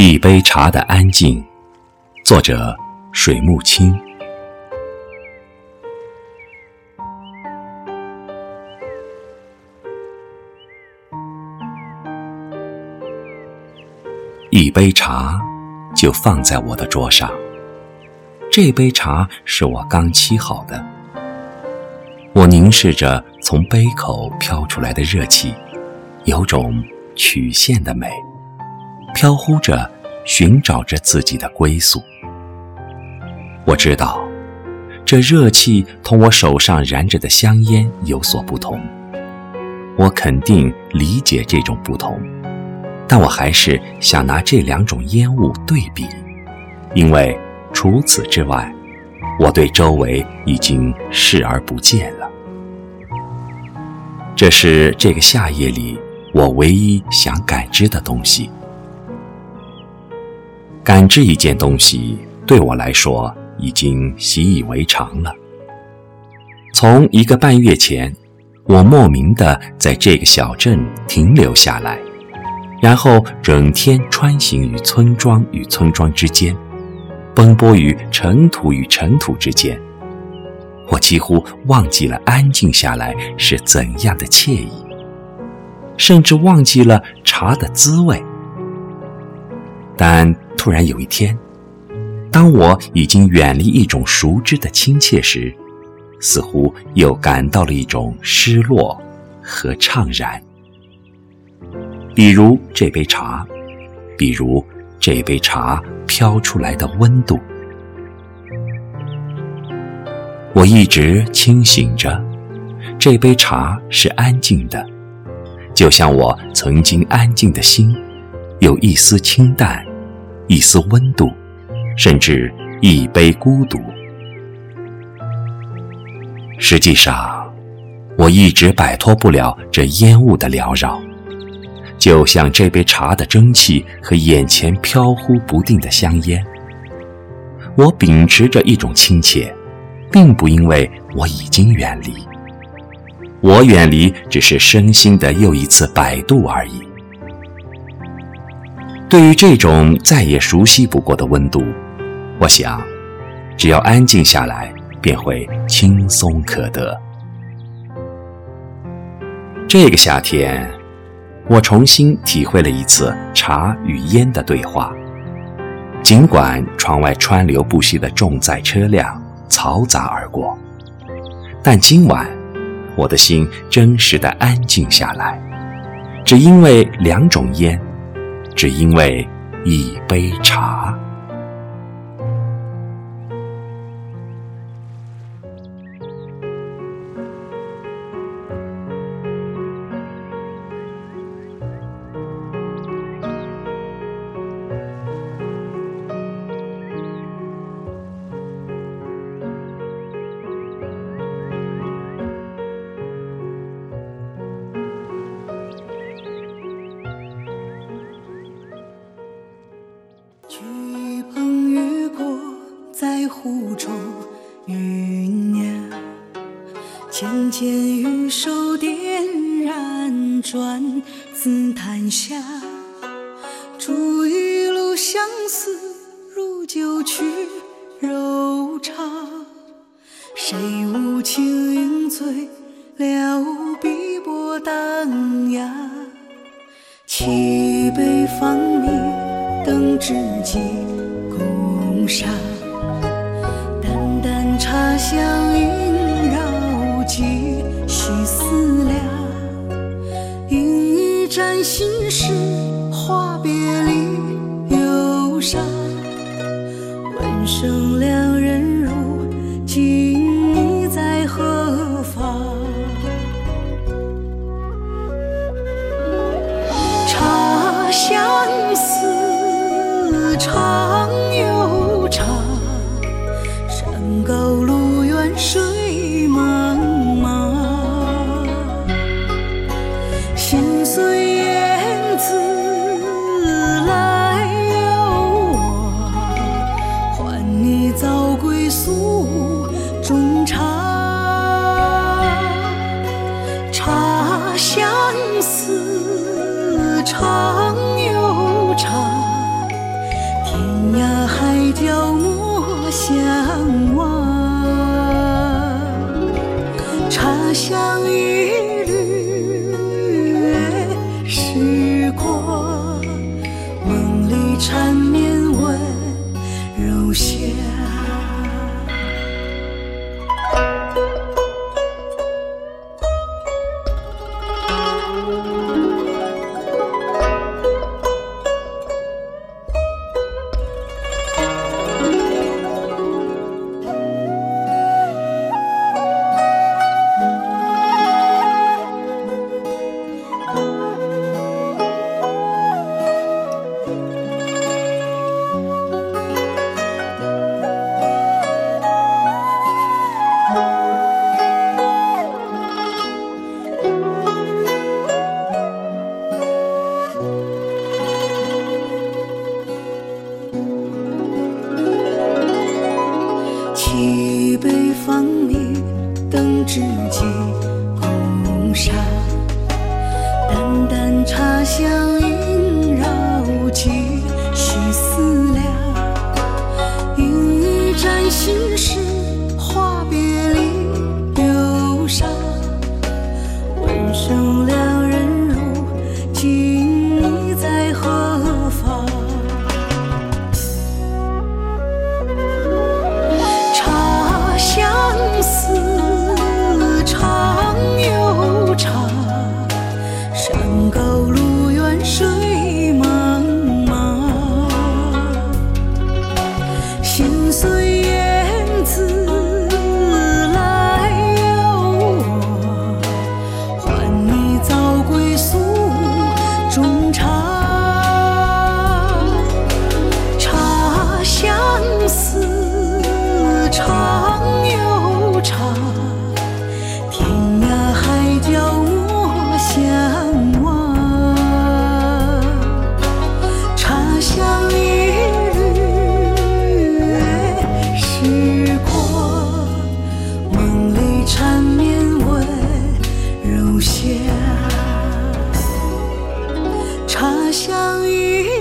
一杯茶的安静，作者水木清。一杯茶就放在我的桌上，这杯茶是我刚沏好的。我凝视着从杯口飘出来的热气，有种曲线的美，飘忽着，寻找着自己的归宿。我知道，这热气同我手上燃着的香烟有所不同。我肯定理解这种不同。但我还是想拿这两种烟雾对比，因为除此之外，我对周围已经视而不见了。这是这个夏夜里我唯一想感知的东西。感知一件东西对我来说已经习以为常了。从一个半月前，我莫名的在这个小镇停留下来。然后整天穿行于村庄与村庄之间，奔波于尘土与尘土之间，我几乎忘记了安静下来是怎样的惬意，甚至忘记了茶的滋味。但突然有一天，当我已经远离一种熟知的亲切时，似乎又感到了一种失落和怅然。比如这杯茶，比如这杯茶飘出来的温度。我一直清醒着，这杯茶是安静的，就像我曾经安静的心，有一丝清淡，一丝温度，甚至一杯孤独。实际上，我一直摆脱不了这烟雾的缭绕。就像这杯茶的蒸汽和眼前飘忽不定的香烟，我秉持着一种亲切，并不因为我已经远离，我远离只是身心的又一次摆渡而已。对于这种再也熟悉不过的温度，我想，只要安静下来，便会轻松可得。这个夏天。我重新体会了一次茶与烟的对话，尽管窗外川流不息的重载车辆嘈杂而过，但今晚我的心真实的安静下来，只因为两种烟，只因为一杯茶。湖中云酿，浅浅玉手点燃转紫檀香。煮一炉相思入酒曲柔肠，谁无情饮醉了碧波荡漾？七杯芳茗等知己共赏。香萦绕，几许思量，一盏心事，话别离忧伤。问声两人如今你在何方？茶相思长中相遇。